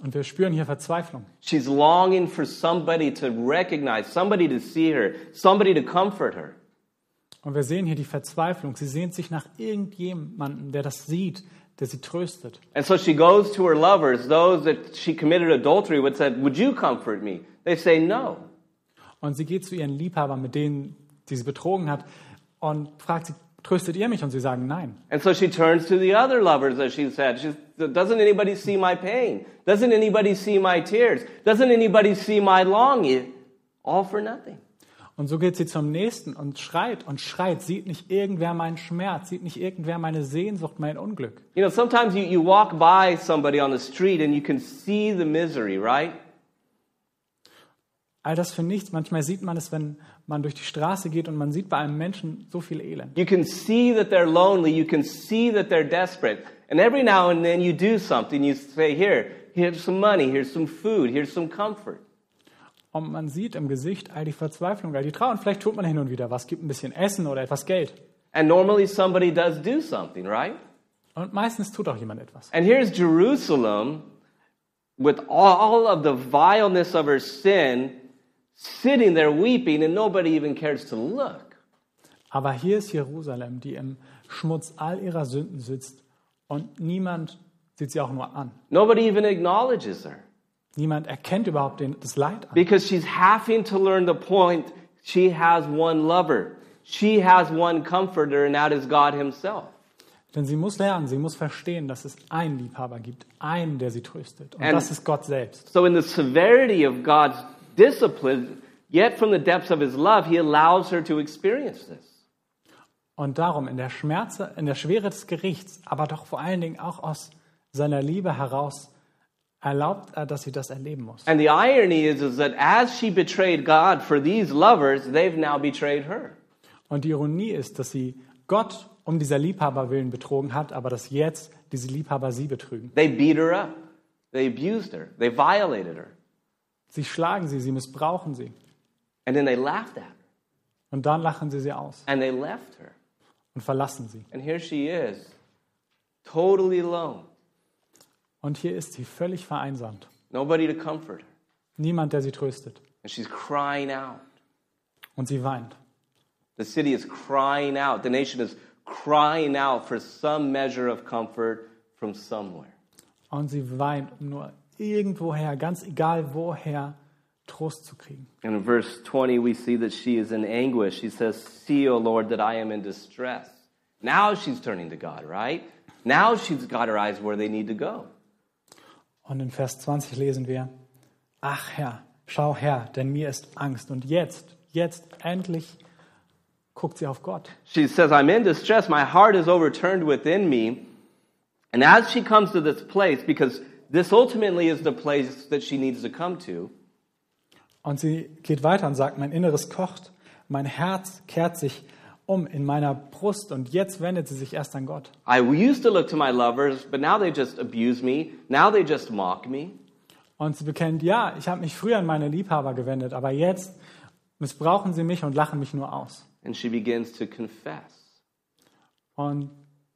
Und wir spüren hier Verzweiflung. She's longing for somebody to recognize, somebody to see her, somebody to comfort her. Und wir sehen hier die Verzweiflung. Sie sehnt sich nach irgendjemandem, der das sieht, der sie tröstet. And so she goes to her lovers, those that she committed adultery with, said, Would you comfort me? They say no. Und sie geht zu ihren Liebhabern, mit denen sie sie betrogen hat, und fragt sie, tröstet ihr mich? Und sie sagen nein. And so she turns to the other lovers, as she said. She doesn't anybody see my pain? Doesn't anybody see my tears? Doesn't anybody see my longing? All for nothing. Und so geht sie zum Nächsten und schreit und schreit. Sieht nicht irgendwer meinen Schmerz? Sieht nicht irgendwer meine Sehnsucht, mein Unglück? You know, sometimes you, you walk by somebody on the street and you can see the misery, right? All das für nichts. Manchmal sieht man es, wenn man durch die Straße geht und man sieht bei einem Menschen so viel Elend. You can see that they're lonely. You can see that they're desperate. And every now and then you do something. You say, Here, here's some money, here's some food, here's some comfort. Und man sieht im Gesicht all die Verzweiflung, all die Trauer. Und vielleicht tut man hin und wieder was, gibt ein bisschen Essen oder etwas Geld. And normally somebody does do something, right? Und meistens tut auch jemand etwas. And here's Jerusalem with all of the vileness of her sin sitting there weeping, and nobody even cares to look. Aber hier ist Jerusalem, die im Schmutz all ihrer Sünden sitzt und niemand sieht sie auch nur an. Nobody even acknowledges her Niemand erkennt überhaupt den, das Leid an. because she's having to learn the point she has one lover, she has one comforter, and that is God Himself. Denn sie muss lernen, sie muss verstehen, dass es einen Liebhaber gibt, einen, der sie tröstet. Und And- das ist Gott selbst. So, in the severity of God's discipline, yet from the depths of His love, He allows her to experience this. Und darum in der Schmerze, in der Schwere des Gerichts, aber doch vor allen Dingen auch aus seiner Liebe heraus, erlaubt er, dass sie das erleben muss. And the irony is, is that as she betrayed God for these lovers, they've now betrayed her. Und die Ironie ist, dass sie Gott um dieser Liebhaber willen betrogen hat, aber dass jetzt diese Liebhaber sie betrügen. They beat her up. They abused her. They violated her. Sie schlagen sie, sie missbrauchen sie. And then they laughed at her. Und dann lachen sie sie aus And they left her. und verlassen sie. And here she is, totally alone. Und hier ist sie völlig vereinsamt. Nobody to comfort her. Niemand, der sie tröstet. And she's crying out. Und sie weint. The city is crying out. The nation is crying out for some measure of comfort from somewhere. Und sie weint, um nur irgendwoher, ganz egal woher, Trost zu kriegen. And in verse 20, we see that she is in anguish. She says, See, O Lord, that I am in distress. Now she's turning to God, right? Now she's got her eyes where they need to go. Und in Vers 20 lesen wir, Ach Herr, schau her, denn mir ist Angst. Und jetzt, jetzt endlich guckt sie auf Gott. She says, I'm in distress. My heart is overturned within me. And as she comes to this place, because this ultimately is the place that she needs to come to, Und sie geht weiter und sagt, mein Inneres kocht, mein Herz kehrt sich um in meiner Brust und jetzt wendet sie sich erst an Gott. I used to look to my lovers, but now they just abuse me. Now they just mock me. Und sie bekennt, ja, ich habe mich früher an meine Liebhaber gewendet, aber jetzt missbrauchen sie mich und lachen mich nur aus. And she begins to confess. Und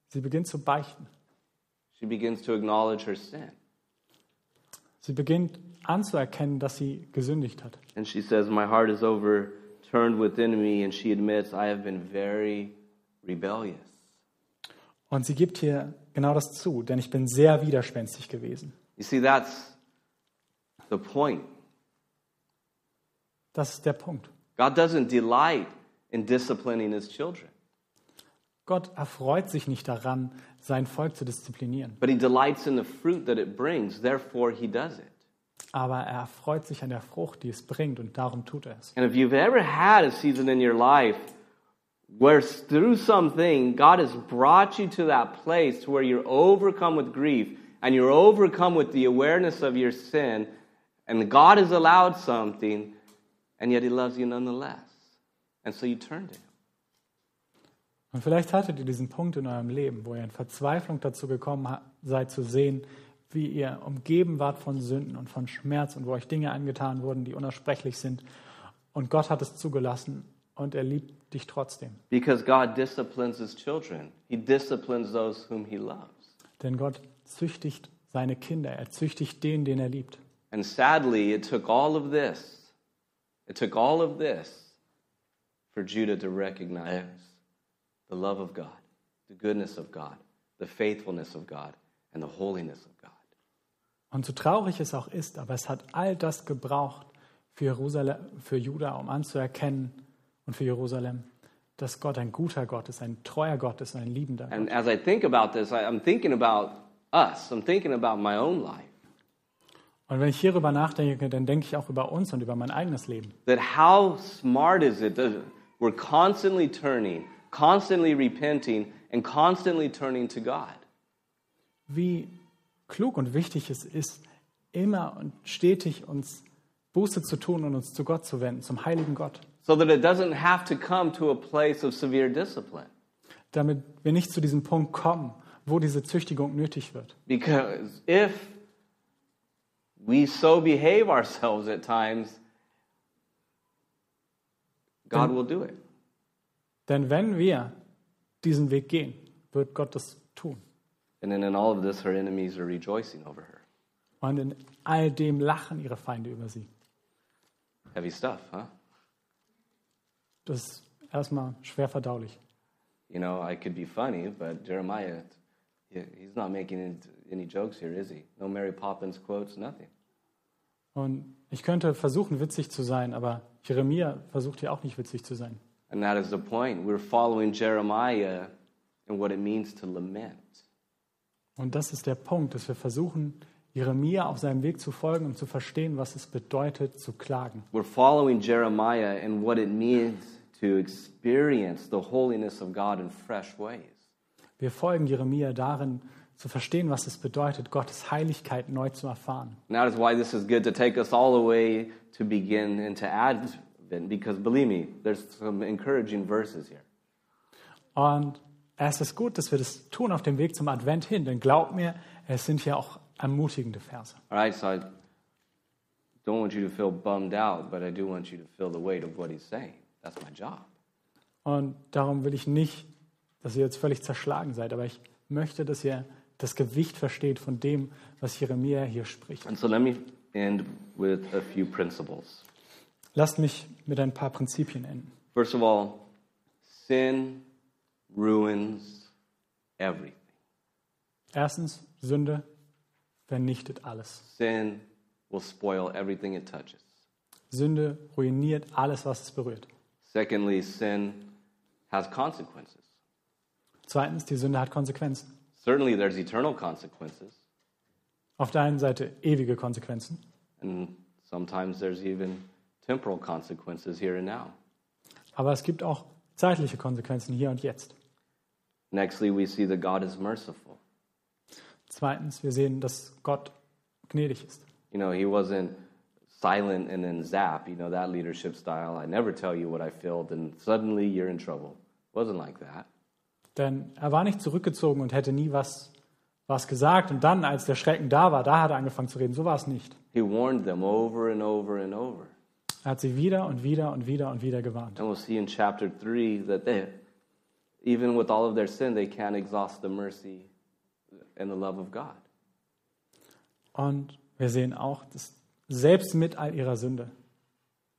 sie beginnt zu beichten. She begins to acknowledge her sin. Sie beginnt anzuerkennen, dass sie gesündigt hat. And she says, My heart is overturned within me. And she admits, I have been very rebellious. Und sie gibt hier genau das zu, denn ich bin sehr widerspenstig gewesen. You see, that's the point. Das ist der Punkt. God doesn't delight in disciplining his children, Gott erfreut sich nicht daran, sein Volk zu disziplinieren, but he delights in the fruit that it brings. Therefore, he does it. Aber er erfreut sich an der Frucht, die es bringt, und darum tut er es. And if you've ever had a season in your life where through something God has brought you to that place where you're overcome with grief and you're overcome with the awareness of your sin, and God has allowed something, and yet He loves you nonetheless. And so you turn to Him. Und vielleicht hattet ihr diesen Punkt in eurem Leben, wo ihr in Verzweiflung dazu gekommen seid zu sehen, wie ihr umgeben wart von Sünden und von Schmerz und wo euch Dinge angetan wurden, die unersprechlich sind. Und Gott hat es zugelassen und er liebt dich trotzdem. Because God disciplines His children, He disciplines those whom He loves. Denn Gott züchtigt seine Kinder, er züchtigt den, den er liebt. And sadly, it took all of this, it took all of this for Judah to recognize the love of God, the goodness of God, the faithfulness of God, and the holiness of God. Und so traurig es auch ist, aber es hat all das gebraucht für Jerusalem, für Juda, um anzuerkennen und für Jerusalem, dass Gott ein guter Gott ist, ein treuer Gott ist, ein liebender Gott. And as I think about this, I'm thinking about us, I'm thinking about my own life. Und wenn ich hierüber nachdenke, dann denke ich auch über uns und über mein eigenes Leben. That how smart is it that we're constantly turning, constantly repenting, and constantly turning to God? Wie klug und wichtig es ist, immer und stetig uns Buße zu tun und uns zu Gott zu wenden, zum heiligen Gott, So that it doesn't have to come to a place of severe discipline. damit wir nicht zu diesem Punkt kommen, wo diese Züchtigung nötig wird. Because if we so behave ourselves at times, God will do it. Denn wenn wir diesen Weg gehen, wird Gott das tun. And then in all of this, her enemies are rejoicing over her. Und in all dem lachen ihre Feinde über sie. Heavy stuff, huh? Das ist erstmal schwer verdaulich. You know, I could be funny, but Jeremiah, he- he's not making any- jokes here, is he? No Mary Poppins quotes, nothing. Und ich könnte versuchen, witzig zu sein, aber Jeremia versucht ja auch nicht witzig zu sein. And that is the point. We're following Jeremiah and what it means to lament. Und das ist der Punkt, dass wir versuchen, Jeremia auf seinem Weg zu folgen und zu verstehen, was es bedeutet, zu klagen. We're following Jeremiah and what it means to experience the holiness of God in fresh ways. Wir folgen Jeremia darin, zu verstehen, was es bedeutet, Gottes Heiligkeit neu zu erfahren. And that is why this is good to take us all the way to begin into Advent, because believe me, there's some encouraging verses here. Und es ist gut, dass wir das tun auf dem Weg zum Advent hin, denn glaub mir, es sind ja auch ermutigende Verse. All right, so I don't want you to feel bummed out, but I do want you to feel the weight of what he's saying. That's my job. Und darum will ich nicht, dass ihr jetzt völlig zerschlagen seid, aber ich möchte, dass ihr das Gewicht versteht von dem, was Jeremia hier spricht. And so let me end with a few principles. Lasst mich mit ein paar Prinzipien enden. First of all, sin ruins everything. Erstens, Sünde vernichtet alles. Sin will spoil everything it touches. Sünde ruiniert alles, was es berührt. Secondly, sin has consequences. Zweitens, die Sünde hat Konsequenzen. Certainly, there's eternal consequences, Auf der einen Seite ewige Konsequenzen, and sometimes there's even temporal consequences here and now. aber es gibt auch zeitliche Konsequenzen hier und jetzt. Nextly, we see that God is merciful. Zweitens, wir sehen, dass Gott gnädig ist. You know, He wasn't silent and then zap. You know that leadership style. I never tell you what I feel, then suddenly you're in trouble. Wasn't like that. Denn er war nicht zurückgezogen und hätte nie was, was gesagt. Und dann, als der Schrecken da war, da hat er angefangen zu reden. So war es nicht. He warned them over and over and over. Er hat sie wieder und wieder und wieder und wieder gewarnt. And we'll see in chapter 3 that they, even with all of their sin, they can't exhaust the mercy and the love of God. Und wir sehen auch, dass selbst mit all ihrer Sünde,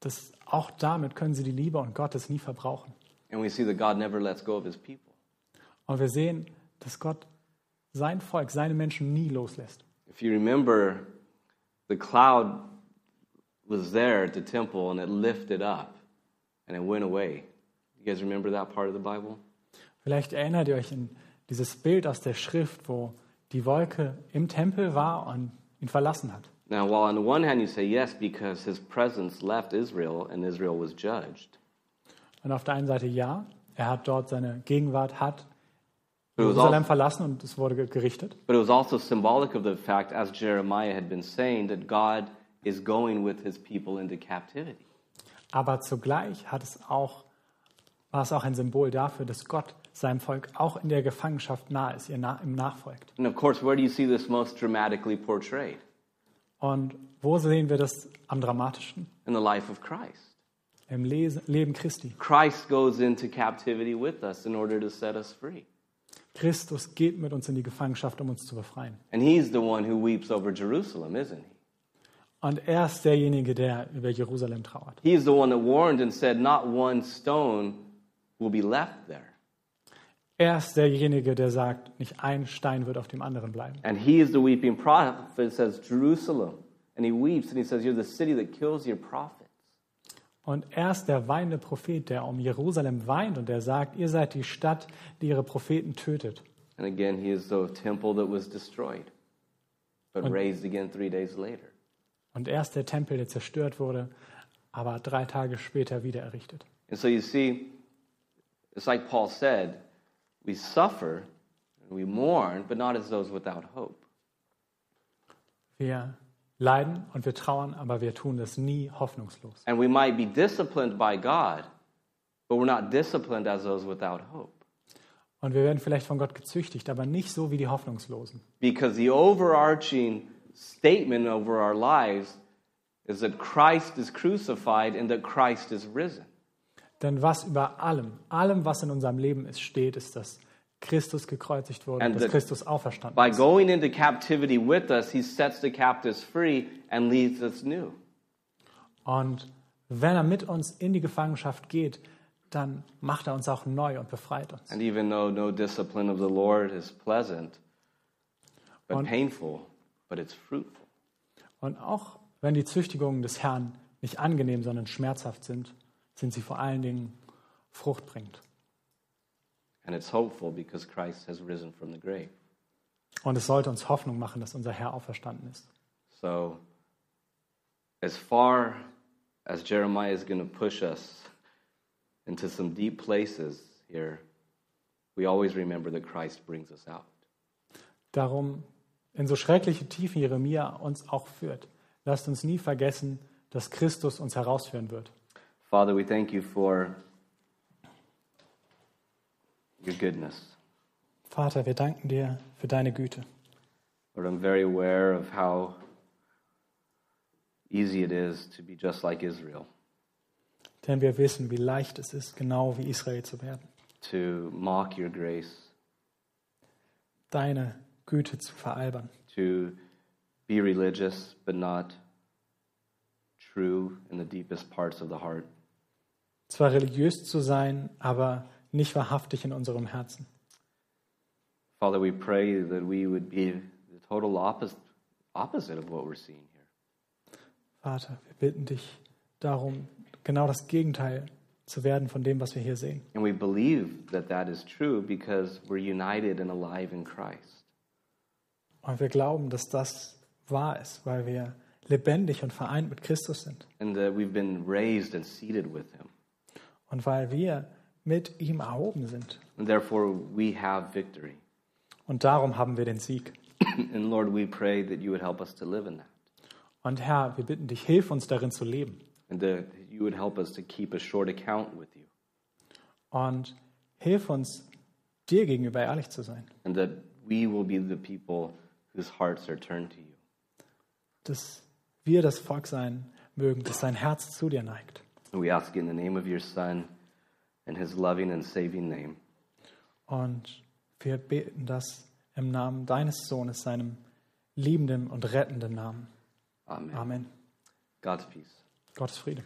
dass auch damit können sie die Liebe und Gottes nie verbrauchen. And we see that God never lets go of his people. Und wir sehen, dass Gott sein Volk, seine Menschen nie loslässt. If you remember, the cloud was there at the temple and it lifted up and it went away. You guys remember that part of the Bible? Vielleicht erinnert ihr euch an dieses Bild aus der Schrift, wo die Wolke im Tempel war und ihn verlassen hat. Now, while on the one hand you say yes because his presence left Israel and Israel was judged, Und auf der einen Seite ja, er hat dort seine Gegenwart, hat But it was Jerusalem also, verlassen und es wurde ge- gerichtet. but it was also symbolic of the fact, as Jeremiah had been saying, that God is going with his people into captivity. Aber zugleich hat es auch, war es auch ein Symbol dafür, dass Gott seinem Volk auch in der Gefangenschaft nahe ist, ihr ihm nachfolgt. And of course, where do you see this most dramatically portrayed? Und wo sehen wir das am dramatischsten? In the life of Christ. Im Les Leben Christi. Christ goes into captivity with us in order to set us free. Christus geht mit uns in die Gefangenschaft, um uns zu befreien. And he's the one who weeps over Jerusalem, isn't he? Und er ist derjenige, der über Jerusalem trauert. He's the one that warned and said, Not one stone will be left there. Er ist derjenige, der sagt, nicht ein Stein wird auf dem anderen bleiben. And he is the weeping prophet, says, Jerusalem. And he weeps and he says, You're the city that kills your prophets. Und er ist der weinende Prophet, der um Jerusalem weint und der sagt, ihr seid die Stadt, die ihre Propheten tötet. And again, he is the temple that was destroyed, but Und- raised again three days later. Und er ist der Tempel, der zerstört wurde, aber drei Tage später wieder errichtet. And so you see, it's like Paul said, we suffer and we mourn, but not as those without hope. Wir leiden und wir trauern, aber wir tun das nie hoffnungslos. And we might be disciplined by God, but we're not disciplined as those without hope. Und wir werden vielleicht von Gott gezüchtigt, aber nicht so wie die Hoffnungslosen. Because the overarching statement over our lives is that Christ is crucified and that Christ is risen. Denn was über allem, allem, was in unserem Leben ist, steht, ist, dass Christus gekreuzigt wurde And und dass the- Christus auferstanden By ist. going into captivity with us, he sets the captives free and leads us new. Und wenn er mit uns in die Gefangenschaft geht, dann macht er uns auch neu und befreit uns. And even though no discipline of the Lord is pleasant, but Und- painful, but it's fruitful. Und auch wenn die Züchtigungen des Herrn nicht angenehm, sondern schmerzhaft sind, sind sie vor allen Dingen fruchtbringend. And it's hopeful because Christ has risen from the grave. Und es sollte uns Hoffnung machen, dass unser Herr auferstanden ist. So, as far as Jeremiah is going to push us into some deep places here, we always remember that Christ brings us out. Darum, in so schreckliche Tiefen Jeremia uns auch führt, lasst uns nie vergessen, dass Christus uns herausführen wird. Father, we thank you for your goodness. Vater, wir danken dir für deine Güte. Lord, I'm very aware of how easy it is to be just like Israel, Denn wir wissen, wie leicht es ist, genau wie Israel zu werden. to mock your grace, Deine Güte zu veralbern. to be religious but not true in the deepest parts of the heart. Zwar religiös zu sein, aber nicht wahrhaftig in unserem Herzen. Father, we pray that we would be the total opposite, opposite of what we're seeing here. Vater, wir bitten dich darum, genau das Gegenteil zu werden von dem, was wir hier sehen. And we believe that that is true because we're united and alive in Christ. Und wir glauben, dass das wahr ist, weil wir lebendig und vereint mit Christus sind. And that we've been raised and seated with him. Und weil wir mit ihm erhoben sind. And therefore, we have victory. Und darum haben wir den Sieg. <clears throat> and Lord, we pray that you would help us to live in that. Und Herr, wir bitten dich, hilf uns darin zu leben. and that you would help us to keep a short account with you, Und hilf uns, dir gegenüber ehrlich zu sein. and that we will be the people whose hearts are turned to you. Dass wir das Volk sein mögen, das sein Herz zu dir neigt. And we ask in the name of your Son and his loving and saving name. Und wir beten das im Namen deines Sohnes, seinem liebenden und rettenden Namen. Amen. Amen. God's peace. Gottes Friede.